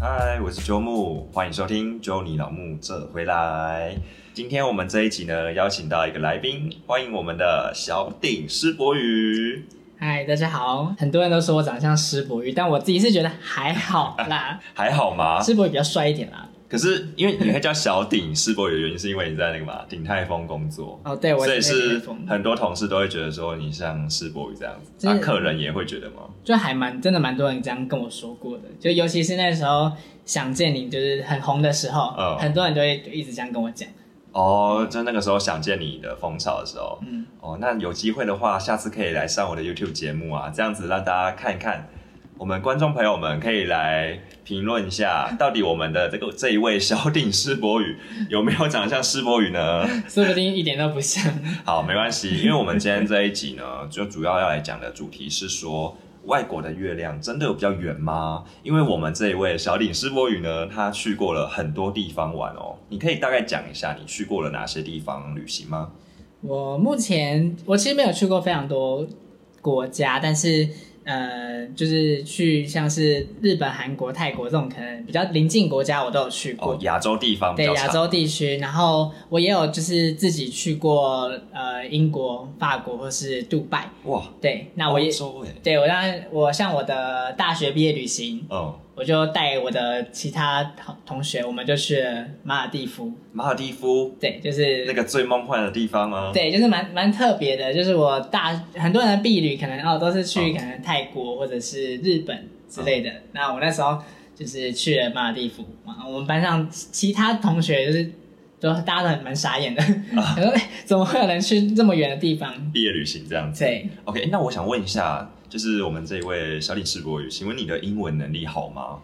嗨，我是周木，欢迎收听周你老木这回来。今天我们这一集呢，邀请到一个来宾，欢迎我们的小鼎施博宇。嗨，大家好！很多人都说我长得像施博宇，但我自己是觉得还好啦，还好吗？施博宇比较帅一点啦。可是因为你会叫小鼎世博宇的原因，是因为你在那个嘛鼎泰丰工作哦，对，我所以是很多同事都会觉得说你像世博宇这样子，那、就是客人也会觉得吗？就还蛮真的蛮多人这样跟我说过的，就尤其是那时候想见你就是很红的时候，嗯很多人都会一直这样跟我讲。哦，就那个时候想见你的风潮的时候，嗯，哦，那有机会的话，下次可以来上我的 YouTube 节目啊，这样子让大家看一看，我们观众朋友们可以来评论一下，到底我们的这个这一位小鼎施博宇有没有长得像施博宇呢？说不定一点都不像。好，没关系，因为我们今天这一集呢，就主要要来讲的主题是说。外国的月亮真的有比较圆吗？因为我们这一位小鼎施博宇呢，他去过了很多地方玩哦。你可以大概讲一下你去过了哪些地方旅行吗？我目前我其实没有去过非常多国家，但是呃，就是去像是日本、韩国、泰国这种可能比较邻近国家，我都有去过。哦，亚洲地方对亚洲地区，然后我也有就是自己去过呃英国、法国或是杜拜。哇，对，那我也对我当然我像我的大学毕业旅行，嗯，我就带我的其他同同学，我们就去了马尔蒂夫。马尔蒂夫？对，就是那个最梦幻的地方啊，对，就是蛮蛮特别的，就是我大很多人的避旅可能哦都是去嗯可能泰国或者是日本之类的，那我那时候就是去了马尔蒂夫嘛，我们班上其他同学就是都大家都很蛮傻眼的，说、哎怎么会有人去这么远的地方？毕业旅行这样子。对，OK，那我想问一下，就是我们这一位小李世博宇，请问你的英文能力好吗？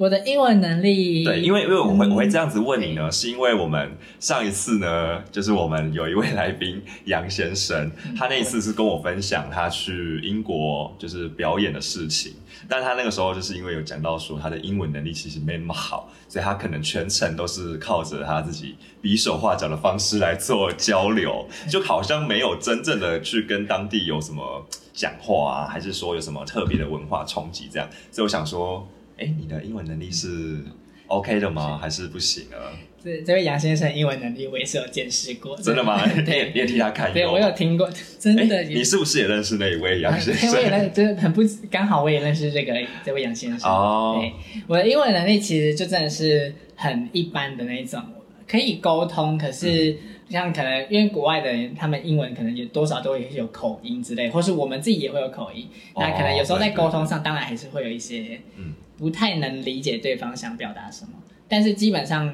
我的英文能力对，因为因为我会、嗯我会这样子问你呢，是因为我们上一次呢，就是我们有一位来宾杨先生，他那一次是跟我分享他去英国就是表演的事情，但他那个时候就是因为有讲到说他的英文能力其实没那么好，所以他可能全程都是靠着他自己比手画脚的方式来做交流，就好像没有真正的去跟当地有什么讲话啊，还是说有什么特别的文化冲击这样，所以我想说。哎，你的英文能力是 OK 的吗？还是不行啊？这这位杨先生英文能力我也是有见识过，真的吗？你也对你也替他看对，我有听过，真的哎，你是不是也认识那一位杨先生，我也生？认，真的很不刚好，我也认识这个这位杨先生。哦对，我的英文能力其实就真的是很一般的那种，可以沟通，可是像可能因为国外的人，他们英文可能有多少都会有口音之类，或是我们自己也会有口音，哦那可能有时候在沟通上，当然还是会有一些嗯不太能理解对方想表达什么，但是基本上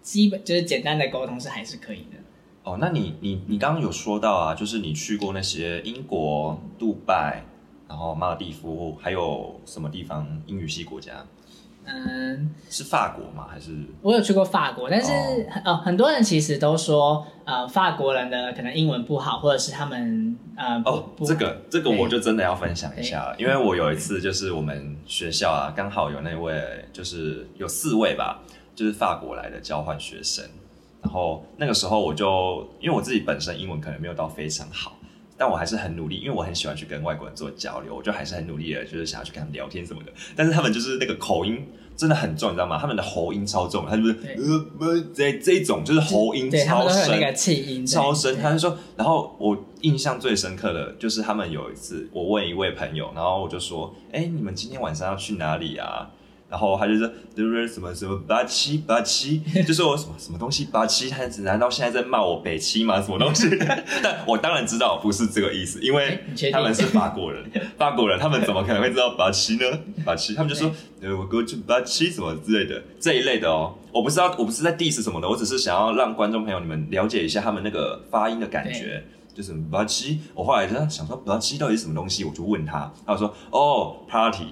基本就是简单的沟通是还是可以的。哦，那你你你刚刚有说到啊，就是你去过那些英国、杜拜，然后马尔蒂夫，还有什么地方英语系国家？嗯，是法国吗？还是？我有去过法国，但是哦。呃，很多人其实都说，呃，法国人的可能英文不好，或者是他们呃，哦，不这个这个我就真的要分享一下了，因为我有一次就是我们学校啊，刚好有那位就是有四位吧，就是法国来的交换学生，然后那个时候我就因为我自己本身英文可能没有到非常好，但我还是很努力，因为我很喜欢去跟外国人做交流，我就还是很努力的，就是想要去跟他们聊天什么的。但是他们就是那个口音真的很重，你知道吗？他们的喉音超重，他就是对呃呃这这一种就是喉音超深都会有那，个气音，超深。他就说，然后我印象最深刻的就是他们有一次，我问一位朋友，然后我就说，哎，你们今天晚上要去哪里啊？然后他就说，就是什么什么八七八七，就说我什么什么东西八七，他难道现在在骂我北七吗？什么东西？但我当然知道不是这个意思，因为他们是法国人，法国人他们怎么可能会知道八七呢？八七，他们就说，呃，我 go to 八七什么之类的这一类的哦。我不知道，我不是在 diss 什么的，我只是想要让观众朋友你们了解一下他们那个发音的感觉。就是巴七，我后来就想说巴七到底是什么东西，我就问他，他就说哦 party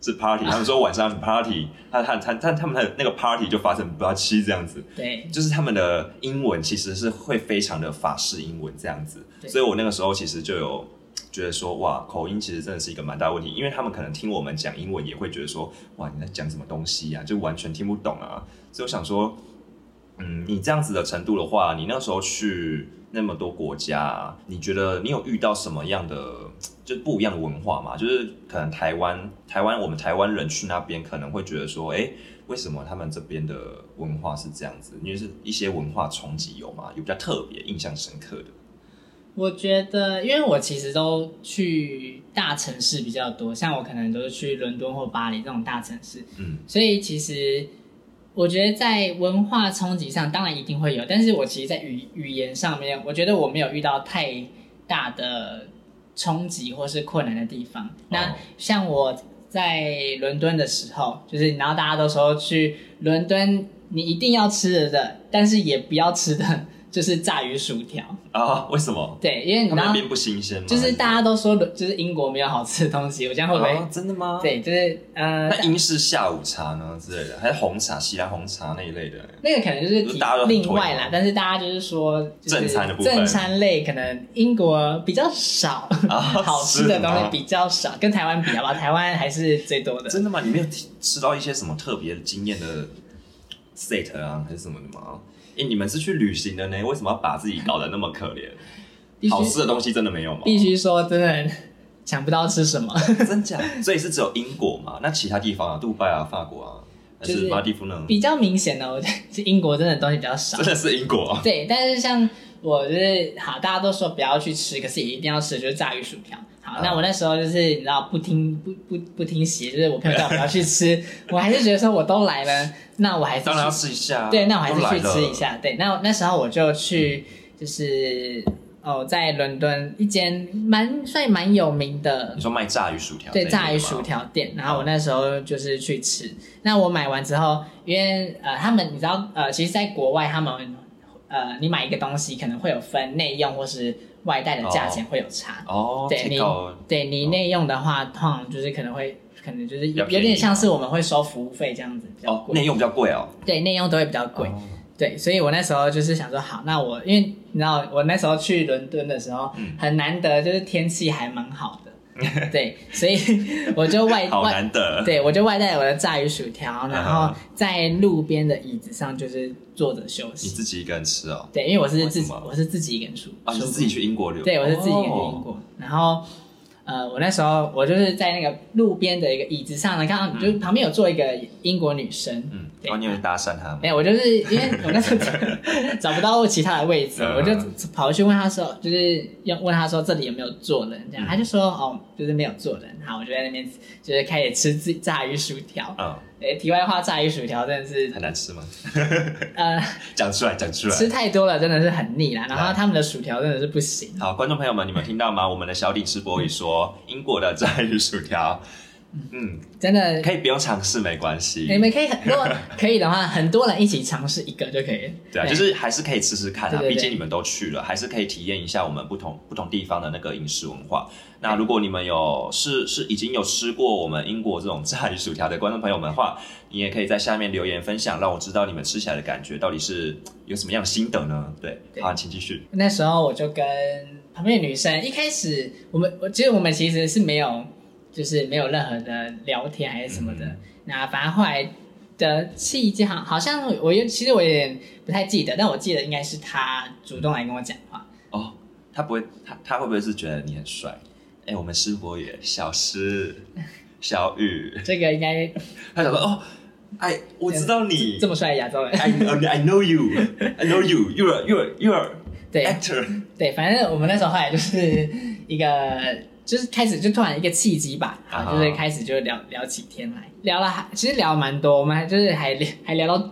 是 party，他们说晚上 party，他他他他他们的那个 party 就发生不要七这样子，对就是他们的英文其实是会非常的法式英文这样子，所以我那个时候其实就有觉得说，哇，口音其实真的是一个蛮大问题，因为他们可能听我们讲英文也会觉得说，哇，你在讲什么东西呀、就完全听不懂啊。所以我想说，嗯，你这样子的程度的话，你那时候去那么多国家啊，你觉得你有遇到什么样的就是不一样的文化嘛？就是可能台湾台湾我们台湾人去那边可能会觉得说，哎、为什么他们这边的文化是这样子？因为是一些文化冲击有吗？有比较特别、印象深刻的？我觉得，因为我其实都去大城市比较多，像我可能都是去伦敦或巴黎这种大城市，嗯，所以其实我觉得在文化冲击上，当然一定会有，但是我其实，在语语言上面，我觉得我没有遇到太大的冲击或是困难的地方。那哦像我在伦敦的时候，就是然后大家都说去伦敦你一定要吃的，但是也不要吃的就是炸鱼薯条。啊，为什么？对，因为你知道那，边不新鲜吗？就是大家都说就是英国没有好吃的东西，我这样会不会？啊真的吗？。对，就是呃那，英式下午茶呢之类的，还是红茶、西兰红茶那一类的？那个可能就是另外啦，但是大家就是说，就是正餐的部分正餐类可能英国比较少，啊 好吃的东西比较少，跟台湾比好吧，台湾还是最多的。真的吗？你没有吃吃到一些什么特别惊艳的 set 啊，还是什么的吗？哎、你们是去旅行的呢，为什么要把自己搞得那么可怜？好吃的东西真的没有吗？必须说，真的想不到吃什么。真假？所以是只有英国嘛？那其他地方啊，杜拜啊、法国啊，还就是是马尔地夫呢？比较明显的，我觉得是英国真的东西比较少真。的是英国啊？对，但是像我就是好，大家都说不要去吃，可是也一定要吃，就是炸鱼薯条。好，啊那我那时候就是你知道不听不不不听邪，就是我朋友叫我不要去吃，我还是觉得说我都来了，那我还是当然要去吃一下啊。对，那我还是去吃一。下。对，那那时候我就去就是哦，在伦敦一间蛮算蛮有名的你说卖炸鱼薯条？对，炸鱼薯。条店。然后我那时候就是去吃。那我买完之后，因为呃，他们你知道呃，其实，在国外他们呃，你买一个东西可能会有分内用或是外带的价钱会有差。哦，对你对你内用的话，通常就是可能会可能就是有有点像是我们会收服务费这样子比较哦，贵。内用比较贵哦。对，内用都会比较贵。哦对，所以我那时候就是想说，好，那我因为你知道，我那时候去伦敦的时候，嗯很难得，就是天气还蛮好的，对，所以我就外 好外，难得。对我就外带我的炸鱼薯条，然后嗯在路边的椅子上就是坐着休息你。自己一个人吃哦？对，因为我是自己我是自己一个人住，啊，你是自己去英国留？对，我是自己一个人去哦英国，然后呃，我那时候我就是在那个路边的一个椅子上呢，看到就是旁边有坐一个英国女生，嗯，对然后你有搭讪他吗没？有，我就是因为我那时候 找不到其他的位置，嗯我就跑去问他说，就是要问他说这里有没有坐人，这样、嗯他就说哦，就是没有坐人。好，我就在那边就是开始吃自炸鱼薯条。嗯，诶，题外话，炸鱼薯条真的是很难吃吗？呃讲出来，讲出来。吃太多了，真的是很腻啦。然后他们的薯条真的是不行。好，观众朋友们，你们听到吗？我们的小鼎吃播语说，英国的炸鱼薯条，嗯，真的，可以不用尝试，没关系。你们可以很如果可以的话，很多人一起尝试一个就可以。对啊，就是还是可以试试看啊，毕竟你们都去了，还是可以体验一下我们不同不同地方的那个饮食文化。那如果你们有是是已经有吃过我们英国这种炸鱼薯条的观众朋友们的话，你也可以在下面留言分享，让我知道你们吃起来的感觉到底是有什么样的心得呢？对，对好，请继续。那时候我就跟旁边的女生，一开始我们我其实我们其实是没有，就是没有任何的聊天还是什么的。嗯那反正后来的契机好好像我有其实我有点不太记得，但我记得应该是他主动来跟我讲话。哦，他不会，他他会不会是觉得你很帅？哎，我们师伯也小诗、小雨，这个应该 他想说哦，哎，我知道你这么帅的亚洲人，I I know you, I know you. You are you are you are. 对 actor. 对，反正我们那时候后来就是一个，就是开始就突然一个契机吧，啊啊，就是开始就聊聊起天来，聊了还其实聊蛮多，我们还就是还聊还聊到，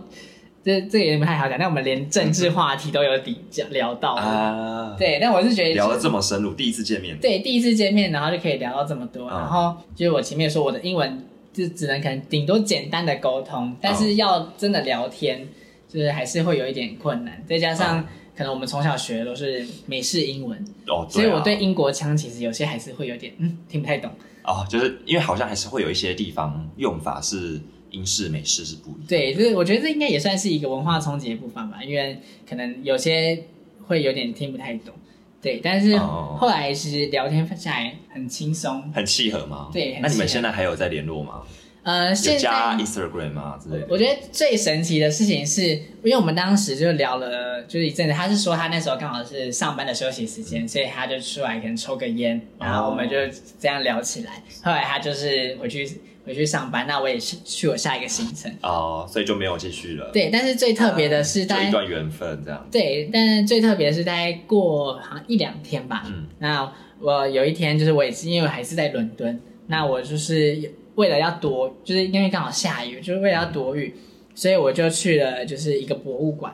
这这个也不太好讲，但我们连政治话题都有底聊到，啊，对，但我是觉得聊得这么深入，第一次见面，对第一次见面，然后就可以聊到这么多，嗯然后就是我前面说我的英文就只能可能顶多简单的沟通，但嗯是要真的聊天，就是还是会有一点困难，再加上嗯可能我们从小学的都是美式英文。哦，所以啊我对英国腔其实有些还是会有点嗯听不太懂。哦，就是因为好像还是会有一些地方用法是英式、美式是不一样。对，就是我觉得这应该也算是一个文化冲击的部分吧，因为可能有些会有点听不太懂。对，但是哦后来其实聊天下来很轻松。很契合吗？对很那你们现在还有在联络吗？呃，有现加在 Instagram 啊之类的？我觉得最神奇的事情是，因为我们当时就聊了，就是一阵子。他是说他那时候刚好是上班的休息时间，所以他就出来可能抽个烟，然后我们就这样聊起来。后来他就是回去回回去上班，那我也是去我下一个行程。哦，所以就没有继续了。对，但是最特别的是，大概就一段缘分这样。对，但是最特别的是，大概过好像一两天吧。嗯那我有一天就是我也是因为我还是在伦敦，那我就是为了要躲，就是因为刚好下雨，就是为了要躲雨，所以我就去了就是一个博物馆。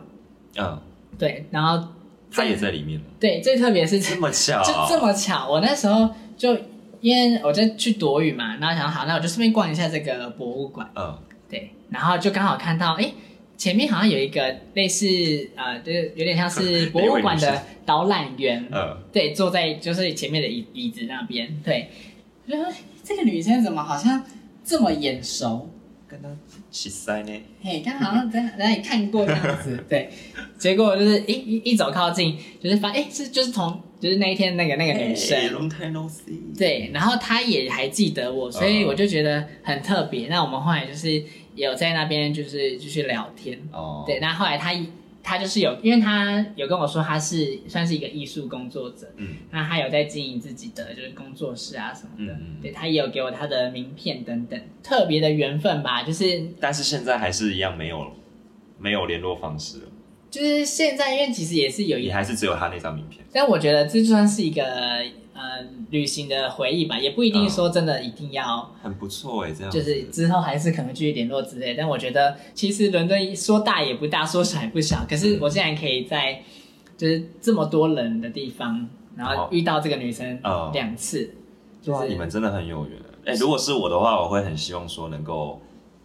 嗯，对，然后他也在里面，对最特别是这么巧，就这么巧，我那时候就因为我在去躲雨嘛，然后想好，那我就顺便逛一下这个博物馆。嗯。对，然后就刚好看到，哎，前面好像有一个类似呃，就是有点像是 博物馆的导览员，嗯，对，坐在就是前面的椅椅子那边，对，我就说这个女生怎么好像这么眼熟？跟他起塞呢。嘿，刚好像在哪里看过这样子，对，结果就是一一一走靠近，就是发，哎，是就是同就是那一天那个那个女生，long time no see。对，然后他也还记得我，所以嗯我就觉得很特别。那我们后来就是有在那边就是继续聊天，哦，对，那后来她她就是有，因为他有跟我说他是算是一个艺术工作者，嗯。那他有在经营自己的就是工作室啊什么的，嗯嗯。对他也有给我他的名片等等，特别的缘分吧，就是。但是现在还是一样没有没有联络方式了，就是现在，因为其实也是有一也还是只有他那张名片。但我觉得这就算是一个呃旅行的回忆吧，也不一定说真的一定要。很不错哎，这样就是之后还是可能继续联络之类，但我觉得其实伦敦说大也不大，说小也不小。可是我现在可以在就是这么多人的地方，然后遇到这个女生哦两次，就哇，是你们真的很有缘。哎、如果是我的话，我会很希望说能够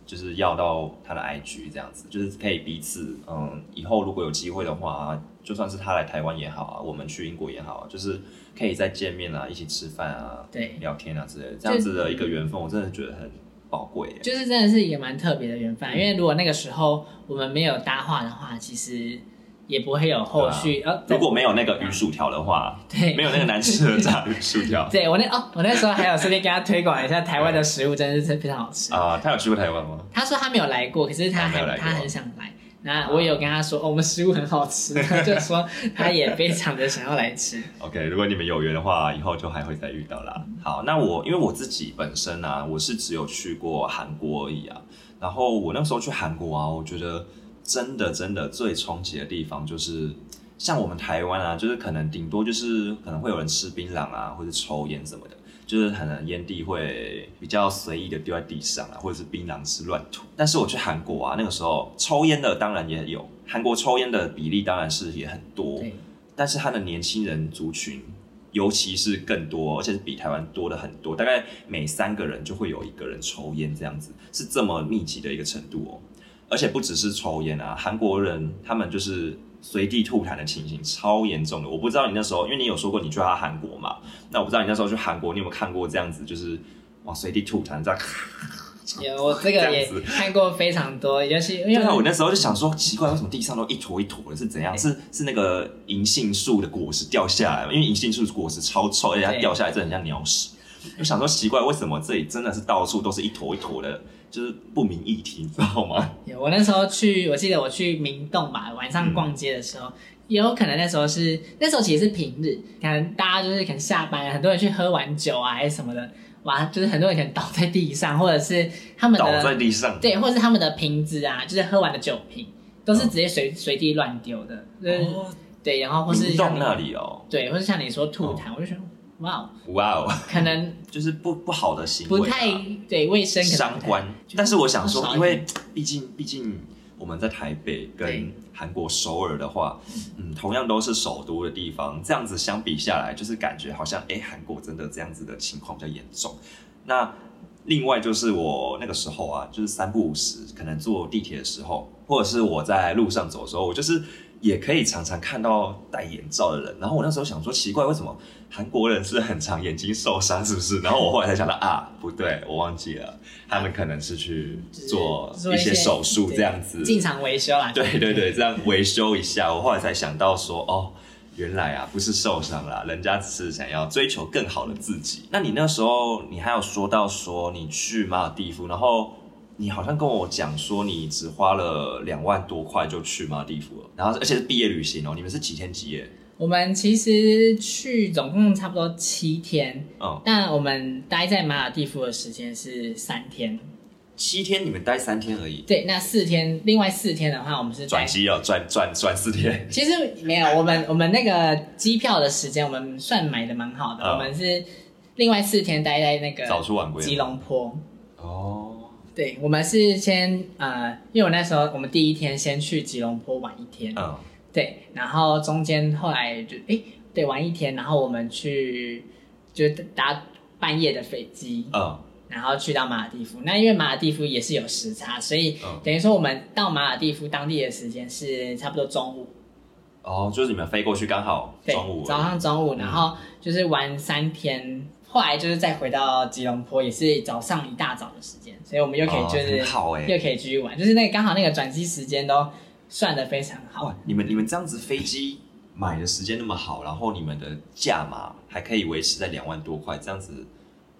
就是要到他的 IG 这样子，就是可以彼此嗯，以后如果有机会的话，就算是他来台湾也好啊，我们去英国也好啊，就是可以再见面啊，一起吃饭啊，对聊天啊之类的，这样子的一个缘分，我真的觉得很宝贵。就是真的是一个蛮特别的缘嗯分啊。因为如果那个时候我们没有搭话的话，其实也不会有后续。呃，如果没有那个鱼薯条的话，对没有那个难吃的炸鱼薯条 对我那哦，我那时候还有顺便跟他推广一下台湾的食物，真的是非常好吃。啊、他有去过台湾吗？他说他没有来过，可是他很、他没有来过他很想来。那我有跟他说，哦，我们食物很好吃，他就说他也非常的想要来吃。OK，如果你们有缘的话，以后就还会再遇到啦。好，那我因为我自己本身啊，我是只有去过韩国而已啊。然后我那时候去韩国啊，我觉得真的真的最冲击的地方就是，像我们台湾啊，就是可能顶多就是可能会有人吃槟榔啊，或者抽烟什么的。就是可能烟蒂会比较随意的丢在地上啊，或者是槟榔是乱吐。但是我去韩国啊，那个时候抽烟的当然也有，韩国抽烟的比例当然是也很多。对，但是他的年轻人族群，尤其是更多，而且是比台湾多的很多，大概每三个人就会有一个人抽烟，这样子是这么密集的一个程度哦。而且不只是抽烟啊，韩国人他们就是随地吐痰的情形超严重的。我不知道你那时候，因为你有说过你去到韩国嘛，那我不知道你那时候去韩国，你有没有看过这样子，就是哇随地吐痰这样。有我这个也看过非常多，尤其因对啊，我为那时候就想说，奇怪，为什么地上都一坨一坨的？是怎样？是是那个银杏树的果实掉下来吗？因为银杏树果实超臭，而且它对掉下来真的很像鸟屎。我想说奇怪，为什么这里真的是到处都是一坨一坨的，就是不明议题，你知道吗？有我那时候去，我记得我去明洞吧，晚上逛街的时候，也有可能那时候是那时候其实是平日，可能大家就是可能下班，很多人去喝完酒啊还是什么的，哇，就是很多人可能倒在地上，或者是他们倒在地上，对，或者是他们的瓶子啊，就是喝完的酒瓶，都是直接随随地乱丢的，就是、哦，对，然后或是明洞像那里哦，对，或是像你说吐痰，我就觉得哇哦，哇哦，可能就是不不好的行为、啊，不太对卫生相关。但是我想说，因为毕竟毕竟我们在台北跟韩国首尔的话，嗯，同样都是首都的地方，这样子相比下来，就是感觉好像哎，韩国真的这样子的情况比较严重。那另外就是我那个时候啊，就是三不五时，可能坐地铁的时候，或者是我在路上走的时候，我就是也可以常常看到戴眼罩的人。然后我那时候想说，奇怪，为什么韩国人是很常眼睛受伤，是不是？然后我后来才想到啊，不对，我忘记了，他们可能是去做做一些手术这样子。进场维修啦，对对对，这样维修一下，我后来才想到说，哦，原来啊不是受伤啦，人家只是想要追求更好的自己。那你那时候你还有说到说你去马尔蒂夫，然后你好像跟我讲说你只花了两万多块就去马尔蒂夫了，然后而且是毕业旅行哦，你们是几天几夜？我们其实去总共差不多七天，哦，但我们待在马尔蒂夫的时间是三天。七天你们待三天而已，对，那四天，另外四天的话，我们是在。转机哦，转转转四天。其实没有，我们我们那个机票的时间，我们算买的蛮好的。嗯我们是另外四天待在那个早出晚归吉隆坡。哦，对，我们是先呃，因为我那时候我们第一天先去吉隆坡玩一天，嗯，对，然后中间后来就哎，对，玩一天，然后我们去就搭半夜的飞机，嗯，然后去到马尔蒂夫。那因为马尔蒂夫也是有时差，所以嗯等于说我们到马尔蒂夫当地的时间是差不多中午，哦，就是你们飞过去刚好中午，早上中午，然后就是玩三天。后来就是再回到吉隆坡，也是早上一大早的时间，所以我们又可以哦就是、很好欸又可以继续玩，就是那个刚好那个转机时间都算的非常好。哇，你们你们这样子飞机买的时间那么好，然后你们的价码还可以维持在两万多块，这样子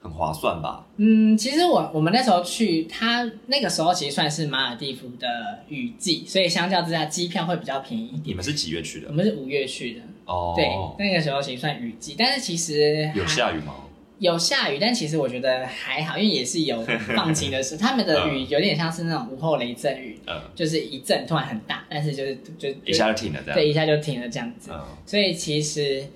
很划算吧？嗯，其实我我们那时候去，它那个时候其实算是马尔蒂夫的雨季，所以相较之下机票会比较便宜一点。你们是几月去的我？们是五月去的，哦，对，那个时候其实算雨季，但是其实有下雨吗？有下雨，但其实我觉得还好，因为也是有放晴的时候，他们的雨有点像是那种午后雷阵雨，嗯，就是一阵突然很大，但是就是就一下就停了这样。对一下就停了这样子，嗯，所以其实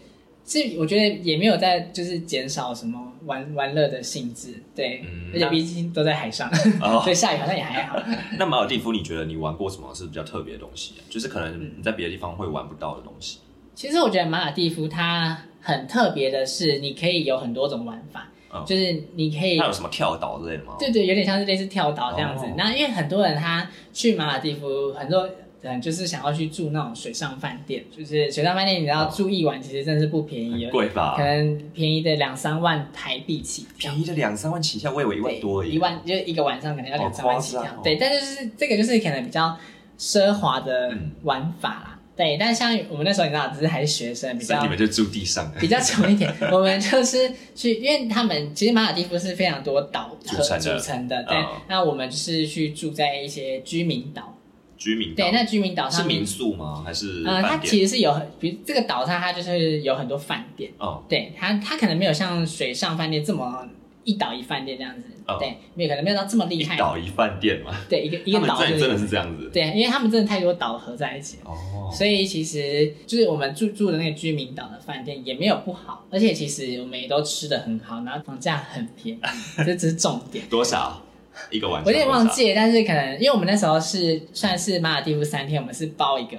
是我觉得也没有在就是减少什么玩玩乐的性质，对，嗯而且毕竟都在海上，哦 所以下雨好像也还好。那马尔蒂夫，你觉得你玩过什么是比较特别的东西、啊？就是可能你在别的地方会玩不到的东西。其实我觉得马尔蒂夫它很特别的是，你可以有很多种玩法，嗯就是你可以它有什么跳岛之类的吗？对对，有点像是类似跳岛这样子哦。那、因为很多人他去马尔蒂夫，很多人就是想要去住那种水上饭店，就是水上饭店，你知道住一晚其实真的是不便宜，很贵吧可？能便宜的两三万台币起。便宜的两三万起跳，我以为一万多而已。一万就是一个晚上可能要两三万起跳。哦对，但就是这个就是可能比较奢华的嗯玩法啦。对，但像我们那时候你知道，只是还是学生，比较你们就住地上，比较穷一点。我们就是去，因为他们其实马尔蒂夫是非常多岛组成的组成的，对。嗯那我们就是去住在一些居民岛，居民岛对，那居民岛上是民，宿吗？还是呃，它？其实是有很，比如这个岛上它就是有很多饭店，哦，对它它可能没有像水上饭店这么一岛一饭店这样子，哦对，没有可能没有到这么厉害，一岛一饭店嘛。对，一个一个岛就真的是这样子。对，因为他们真的太多岛合在一起了。哦，所以其实就是我们住住的那个居民岛的饭店也没有不好，而且其实我们也都吃的很好，然后房价很便宜，这只是重点。多少一个晚上？我有点忘。记了，但是可能因为我们那时候是算是马尔蒂夫三天，我们是包一个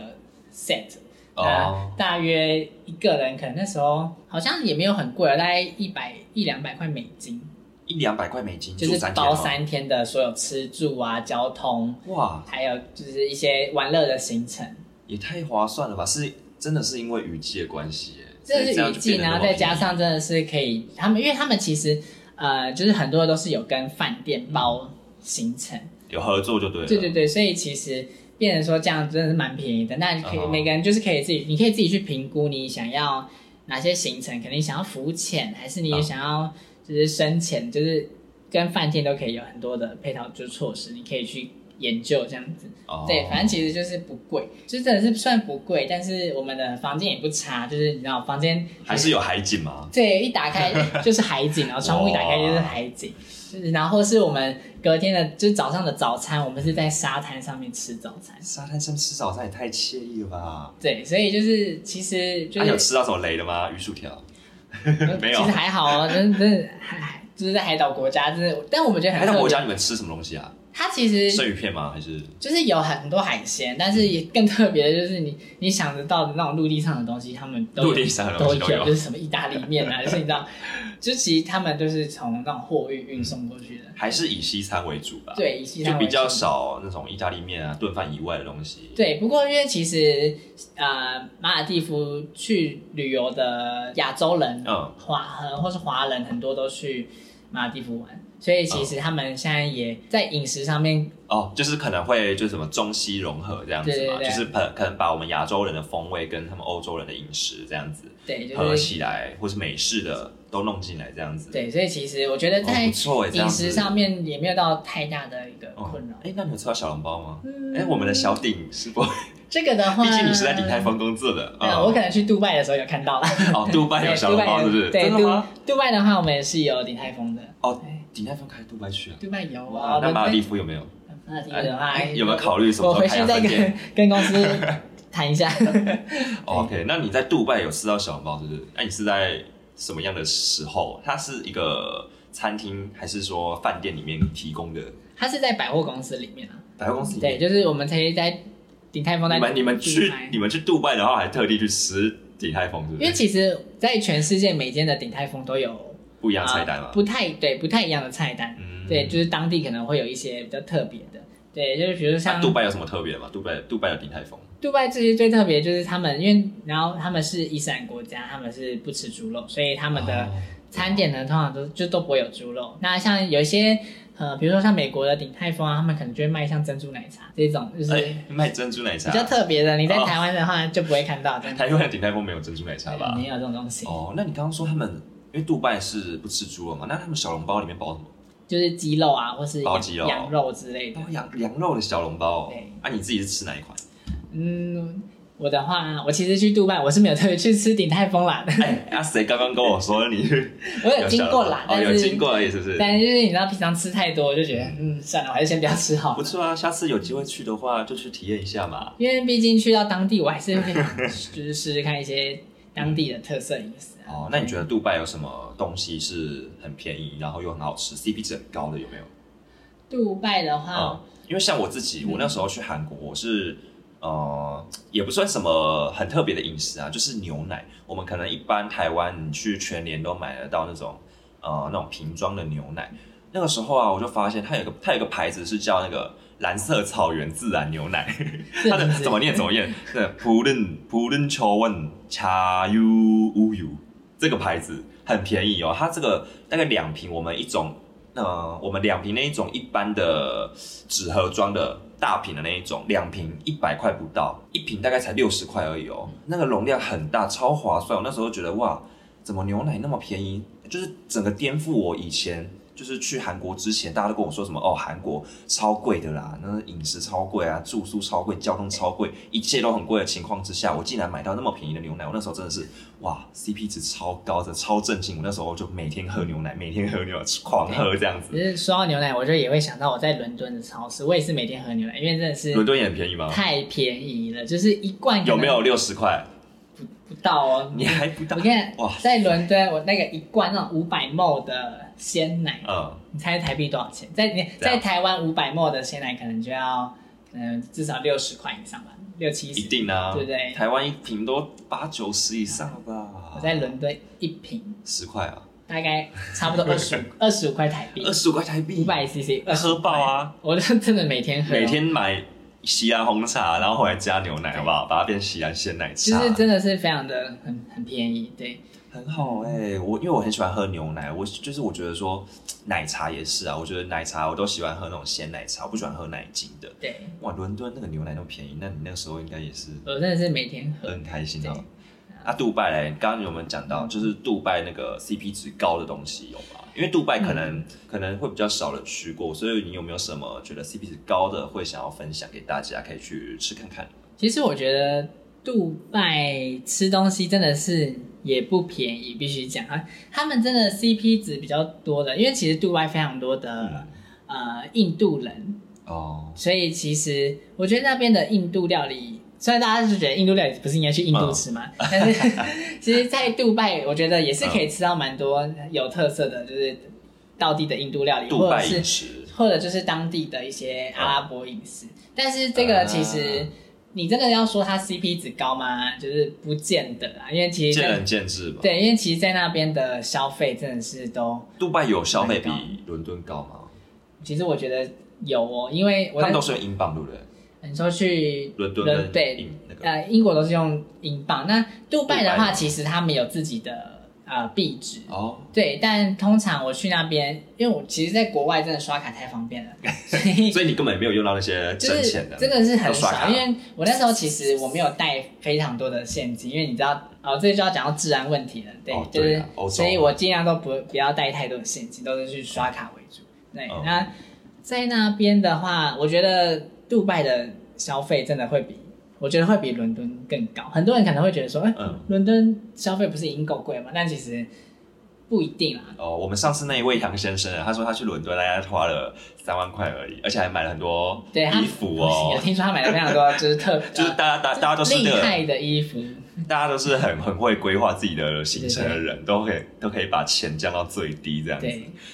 set，哦那大约一个人可能那时候好像也没有很贵，大概一百一两百块美金，一两百块美金就是包三天的所有吃住啊、交通，哇，还有就是一些玩乐的行程。也太划算了吧！是真的是因为雨季的关系耶，这是所以样雨季，然后再加上真的是可以，他们因为他们其实呃，就是很多都是有跟饭店包行程，有合作就对了。对对对，所以其实变成说这样真的是蛮便宜的。那你可以、哦每个人就是可以自己，你可以自己去评估你想要哪些行程，可能你想要浮潜，还是你哦想要就是生前，就是跟饭店都可以有很多的配套就是措施，你可以去研究这样子。哦对，反正其实就是不贵，就真的是算不贵，但是我们的房间也不差，就是你知道房间还是有海景吗？对，一打开就是海景，然 后窗户一打开就是海景，就是然后是我们隔天的，就是早上的早餐，我们是在沙滩上面吃早餐。沙滩上吃早餐也太惬意了吧！对，所以就是其实就、是、啊有吃到什么雷的吗？鱼薯条？没有其实还好哦，真的真的还就是在海岛国家，真的，但我们觉得很海岛国家你们吃什么东西啊？它其实生鱼片吗？还是就是有很多海鲜，但是也更特别的就是你你想得到的那种陆地上的东西，他们都陆地上的都东西都有就是什么意大利面啊，就是你知道，就其实他们都是从那种货运运送过去的。还是以西餐为主吧？，对，以西餐就比较少那种意大利面啊、炖饭以外的东西。对，不过因为其实呃，马尔蒂夫去旅游的亚洲人，嗯，华呃或是华人很多都去马尔蒂夫玩，所以其实他们现在也在饮食上面，哦，就是可能会就什么中西融合这样子嘛，对对对就是可可能把我们亚洲人的风味跟他们欧洲人的饮食这样子对，就合起来，或是美式的都弄进来这样子。对，所以其实我觉得哦，在饮食上面也没有到太大的一个哦困扰。哎，那你有吃到小笼包吗？嗯哎，我们的小鼎是不会，这个的话，毕竟你是在鼎泰丰工作的。啊，嗯我可能去杜拜的时候有看到了。哦，杜拜有小笼包是不是？对，杜拜的话，我们也是有鼎泰丰的。哦对，鼎泰丰开杜拜去啊？杜拜有哇啊，，那马尔蒂夫有没有？马尔地夫的话，哎有没有考虑什么时候我回去再跟跟公司谈一下。哦 OK，那你在杜拜有吃到小笼包是不是？那你是在什么样的时候？它是一个餐厅，还是说饭店里面提供的它是在百货公司里面啊，百货公司里对，面？就是我们可以在鼎泰丰在你们你们去你们去杜拜的话，还特地去吃鼎泰丰，是不因为是？其实，在全世界每间的鼎泰丰都有不一样菜单嘛。啊不太对，不太一样的菜单。嗯对，就是当地可能会有一些比较特别的。对，就是比如那像杜拜有什么特别的吗？杜拜杜拜有鼎泰丰杜拜这些最特别就是他们，因为然后他们是伊斯兰国家，他们是不吃猪肉，所以他们的哦餐点呢通常都就都不会有猪肉。那像有一些呃，比如说像美国的鼎泰丰啊，他们可能就会卖像珍珠奶茶这种，就是哎卖珍珠奶茶比。较特别的。你在哦台湾的话就不会看到，台湾的鼎泰丰没有珍珠奶茶吧？没有这种东西，哦，那你刚刚说他们因为杜拜是不吃猪肉嘛？那他们小笼包里面包什么？就是鸡肉啊，或是羊包鸡肉羊肉之类的包。羊羊肉的小笼包哦对。啊，你自己是吃哪一款？嗯，我的话，我其实去杜拜，我是没有特别去吃鼎泰丰啦，哎，啊，谁刚刚跟我说你 我有经过啦，哦，有经过而已，是不是？但是就是你知道，平常吃太多，我就觉得嗯，算了，我还是先不要吃好。不错啊，下次有机会去的话，就去体验一下嘛。因为毕竟去到当地，我还是会 就是试试看一些当地的特色饮食啊。哦，那你觉得杜拜有什么东西是很便宜，然后又很好吃，CP 值很高的有没有？杜拜的话，嗯，因为像我自己，我那时候去韩国，我是呃，也不算什么很特别的饮食啊，就是牛奶。我们可能一般台湾你去全年都买得到那种呃那种瓶装的牛奶。那个时候啊，我就发现它有个它有个牌子是叫那个蓝色草原自然牛奶，它的怎么念怎么念？对，普伦普伦秋问茶 U 乌 U 这个牌子很便宜哦，它这个大概两瓶，我们一种呃，我们两瓶那一种一般的纸盒装的大瓶的那一种，两瓶一百块不到，一瓶大概才六十块而已哦，那个容量很大，超划算。我那时候觉得哇，怎么牛奶那么便宜？就是整个颠覆我以前。就是去韩国之前，大家都跟我说什么哦，韩国超贵的啦，那饮食超贵啊，住宿超贵，交通超贵，一切都很贵的情况之下，我竟然买到那么便宜的牛奶，我那时候真的是哇，CP 值超高的，超震惊。我那时候就每天喝牛奶，每天喝牛奶，狂喝这样子。只是说到牛奶，我就也会想到我在伦敦的超市，我也是每天喝牛奶，因为真的是伦敦也很便宜吗？太便宜了，就是一罐有没有六十块？不到哦？你还不到我？看哇在伦敦，我那个一罐那种五百 ml 的鲜奶，嗯，你猜台币多少钱？在你在台湾五百 ml 的鲜奶可能就要可能至少六十块以上吧，六七十。一定啊，对不对。台湾一瓶都八九十以上吧？我在伦敦一瓶。十块啊，大概 差不多二十五二十五块台币。二，十五块台币，五百 CC，喝爆啊！我就真的每天喝。哦，每天买西安红茶，然后后来加牛奶，好不好？把它变西安鲜奶茶，就是真的是非常的很很便宜，对，很好哎、我因为我很喜欢喝牛奶，我就是我觉得说奶茶也是啊，我觉得奶茶我都喜欢喝那种鲜奶茶，我不喜欢喝奶精的。对哇，伦敦那个牛奶那么便宜，那你那个时候应该也是我真的是每天喝很，开心对哦。啊，杜拜嘞，刚刚有没有讲到，就是杜拜那个 CP 值高的东西有吗？因为杜拜可能、可能会比较少人去过，所以你有没有什么觉得 CP 值高的会想要分享给大家，可以去吃看看？其实我觉得杜拜吃东西真的是也不便宜，必须讲。啊，他们真的 CP 值比较多的，因为其实杜拜非常多的、呃印度人，哦，所以其实我觉得那边的印度料理，虽然大家是觉得印度料理不是应该去印度吃吗？但是 其实，在杜拜我觉得也是可以吃到蛮多有特色的，就是道地的印度料理，杜或者是或者就是当地的一些阿拉伯饮食。但是这个其实你真的要说它 CP 值高吗？就是不见得啊，因为其实见仁见智吧。，对，因为其实，在那边的消费真的是都，杜拜有消费比伦敦高吗？其实我觉得有哦，因为他们都是用英镑，对不对？你说去伦敦对那个呃英国都是用英镑，那杜拜的话，其实他们有自己的呃壁纸。哦，对，但通常我去那边，因为我其实在国外真的刷卡太方便了，所以所以你根本没有用到那些就是真钱的，真的是很少，都刷卡因为我那时候其实我没有带非常多的现金，因为你知道，哦，这就要讲到治安问题了，对，哦就是所以我尽量都不不要带太多的现金，都是去刷卡为主。对，嗯那在那边的话，我觉得杜拜的消费真的会比，我觉得会比伦敦更高。很多人可能会觉得说，哎、嗯伦敦消费不是已经够贵吗？但其实不一定啦。哦，我们上次那一位杨先生啊，他说他去伦敦大概花了三万块而已，而且还买了很多衣服哦 我，听说他买了非常多，就是特 就是大家大大家都是厉那个害的衣服。大家都是很很会规划自己的行程的人，都可以都可以把钱降到最低这样子。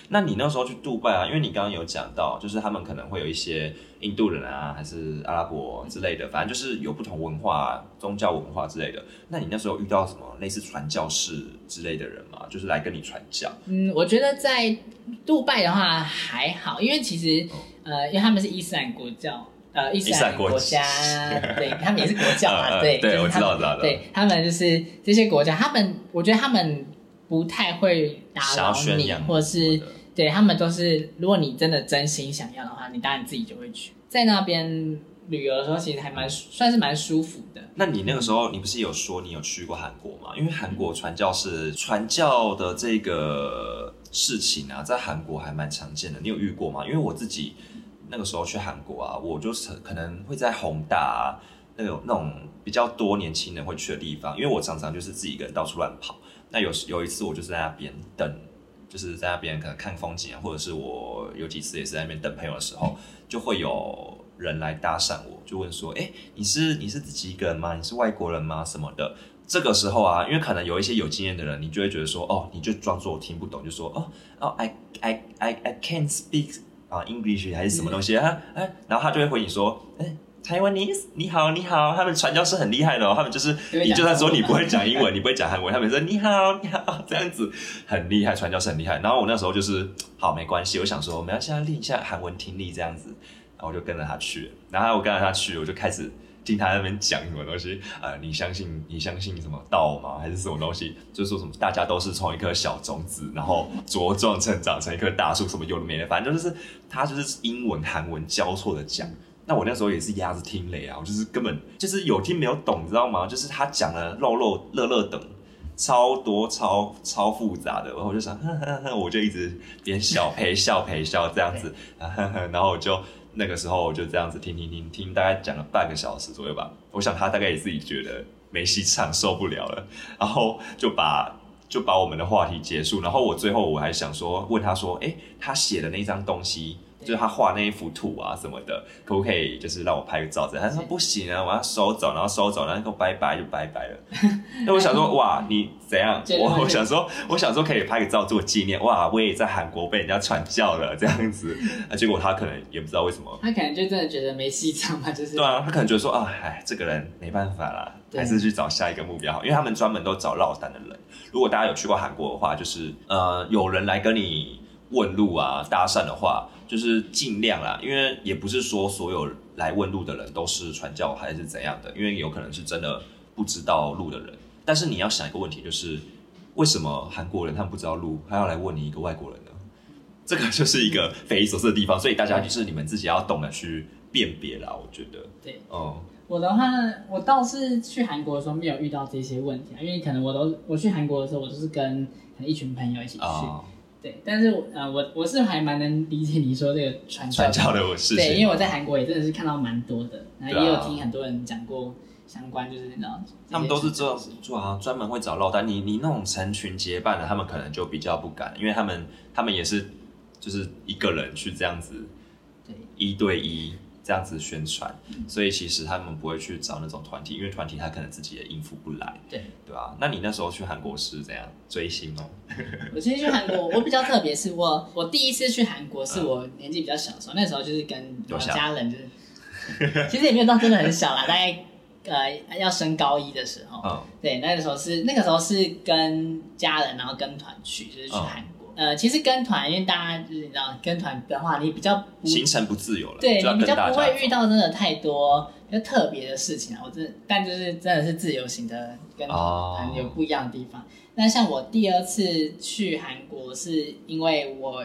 那你那时候去杜拜啊，因为你刚刚有讲到，就是他们可能会有一些印度人啊，还是阿拉伯之类的，反正就是有不同文化、宗教文化之类的。那你那时候遇到什么类似传教士之类的人吗？就是来跟你传教？嗯，我觉得在杜拜的话还好，因为其实呃，因为他们是伊斯兰国教。呃，伊斯兰国家，对他们也是国教啊，对，对我知道知道对他们就是这些国家，他们我觉得他们不太会打扰你，或者是对他们都是，如果你真的真心想要的话，你当然自己就会去。在那边旅游的时候，其实还蛮算是蛮舒服的。那你那个时候，你不是有说你有去过韩国吗？因为韩国传教是传教的这个事情啊，在韩国还蛮常见的。你有遇过吗？因为我自己那个时候去韩国啊，我就是可能会在宏大、啊、那种那种比较多年轻人会去的地方，因为我常常就是自己一个人到处乱跑。那有有一次我就是在那边等，就是在那边可能看风景，或者是我有几次也是在那边等朋友的时候，就会有人来搭讪我，就问说：“哎、你是你是自己一个人吗？你是外国人吗？什么的？”这个时候啊，因为可能有一些有经验的人，你就会觉得说：“哦，你就装作听不懂，就说哦哦，I I I I can't speak 啊、English 还是什么东西啊？哎、然后他就会回你说：“哎、台湾你你好你好，他们传教士很厉害的哦，他们就是你就算说你不会讲英文，你不会讲韩文，他们说你好你好 这样子很厉害，传教士很厉害。然后我那时候就是好没关系，我想说我们要现在练一下韩文听力这样子，然后我就跟着他去。然后我跟着他去，我就开始听他那边讲什么东西，呃，你相信你相信什么道吗？还是什么东西？就是说什么大家都是从一颗小种子，然后茁壮成长成一棵大树，什么有的没的，反正就是他就是英文韩文交错的讲。那我那时候也是鸭子听雷啊，我就是根本就是有听没有懂，你知道吗？就是他讲了肉肉乐乐等。超多超超复杂的，然后我就想，呵呵呵，我就一直边笑陪笑陪笑这样子，呵呵然后我就那个时候我就这样子听听听听，大概讲了半个小时左右吧。我想他大概也自己觉得没戏唱，受不了了，然后就把就把我们的话题结束。然后我最后我还想说，问他说，哎，他写的那张东西。就是他画那一幅图啊什么的，可不可以就是让我拍个照？他说不行啊，我要收走，然后收走，然后跟我拜拜就拜拜了。那我想说，哇，你怎样？我我想说，我想说可以拍个照做纪念。哇，我也在韩国被人家传教了这样子。啊，结果他可能也不知道为什么。他可能就真的觉得没戏唱嘛，就是对啊，他可能觉得说啊，哎，这个人没办法啦，对还是去找下一个目标好，因为他们专门都找落单的人。如果大家有去过韩国的话，就是呃，有人来跟你问路啊、搭讪的话，就是尽量啦，因为也不是说所有来问路的人都是传教还是怎样的，因为有可能是真的不知道路的人。但是你要想一个问题，就是为什么韩国人他们不知道路，还要来问你一个外国人呢？这个就是一个匪夷所思的地方，所以大家就是你们自己要懂得去辨别啦。我觉得，对。嗯，我的话，我倒是去韩国的时候没有遇到这些问题啊，因为可能我都我去韩国的时候，我就是跟可能一群朋友一起去，啊，对。但是我呃，我我是还蛮能理解你说这个传传教教的事情，对，因为我在韩国也真的是看到蛮多的，然后也有听很多人讲过相关，就是你知道，他们都是这这样做啊，专门会找落单。你你那种成群结伴的，他们可能就比较不敢，因为他们他们也是就是一个人去这样子对一对一这样子宣传，所以其实他们不会去找那种团体，因为团体他可能自己也应付不来，对。对吧、那你那时候去韩国是怎样追星哦？我其实去韩国，我比较特别，是我我第一次去韩国是我年纪比较小的时候，那时候就是跟我家人就是，其实也没有到真的很小啦，大概呃要升高一的时候，嗯，对，那个时候是那个时候是跟家人然后跟团去，就是去嗯。韩国。呃，其实跟团，因为大家就是你知道跟团的话，你比较不行程不自由了，对你比较不会遇到真的太多，就特别的事情啊。我真但就是真的是自由行的，跟团有不一样的地方。那像我第二次去韩国，是因为我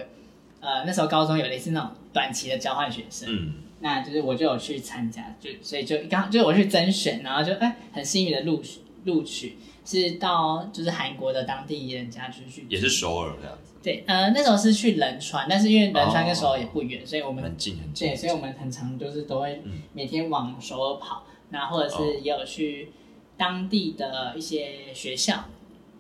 呃那时候高中有类似那种短期的交换学生，嗯，那就是我就有去参加，就所以就刚就是我去甄选，然后就哎很幸运的录取录取，是到就是韩国的当地人家去去也是首尔这样子，对，呃那时候是去仁川，但是因为仁川那时候也不远，所以我们很近很近。对，所以我们很常就是都会嗯每天往首尔跑，那或者哦是也有去当地的一些学校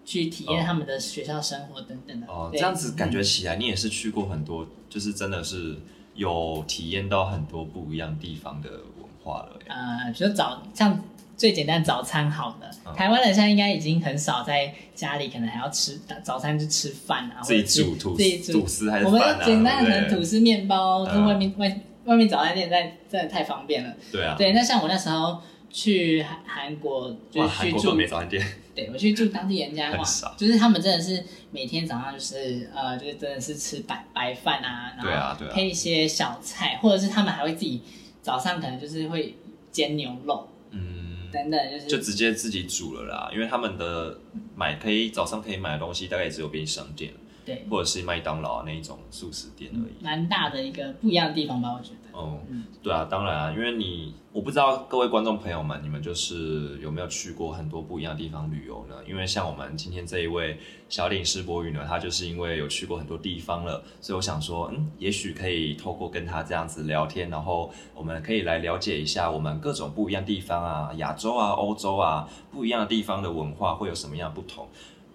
去体验哦他们的学校生活等等的。哦，这样子感觉起来，你也是去过很多，就是真的是有体验到很多不一样地方的文化了耶。呃，就早像最简单早餐好了，嗯台湾人现在应该已经很少在家里可能还要吃早餐就吃饭啊，自己煮吐自己煮。吐司还是我们？简单的吐司面包，嗯跟外面外外面早餐店在真的太方便了。对啊，对，那像我那时候去韩韩国，就，是去住韩国都没早餐店，对，我去住当地人家就是他们真的是每天早上就是呃，就是真的是吃白白饭啊，然后配一些小菜，或者是他们还会自己早上可能就是会煎牛肉。嗯，等等，就是就直接自己煮了啦，因为他们的买可以早上可以买的东西，大概也只有便利商店对或者是麦当劳啊那一种素食店而已。蛮大的一个不一样的地方吧，我觉得。哦、嗯对啊，当然啊，因为你我不知道各位观众朋友们，你们就是有没有去过很多不一样的地方旅游呢？因为像我们今天这一位小领事博宇呢，他就是因为有去过很多地方了，所以我想说，嗯，也许可以透过跟他这样子聊天，然后我们可以来了解一下我们各种不一样地方啊，亚洲啊、欧洲啊，不一样的地方的文化会有什么样的不同。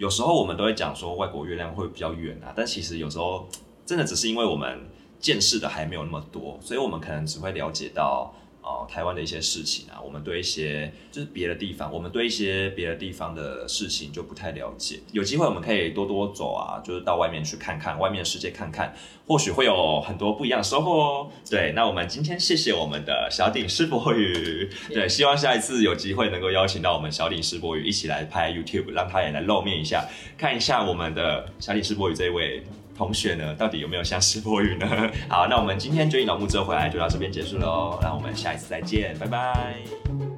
有时候我们都会讲说外国月亮会比较圆啊，但其实有时候真的只是因为我们见识的还没有那么多，所以我们可能只会了解到哦、台湾的一些事情啊，我们对一些就是别的地方，我们对一些别的地方的事情就不太了解。有机会我们可以多多走啊，就是到外面去看看外面的世界看看，或许会有很多不一样的收获哦。对，那我们今天谢谢我们的小鼎师博宇，对，希望下一次有机会能够邀请到我们小鼎师博宇一起来拍 YouTube，让他也来露面一下，看一下我们的小鼎师博宇这一位。同学呢，到底有没有像施柏宇呢？好，那我们今天追影老木之后回来就到这边结束喽，那我们下一次再见，拜拜。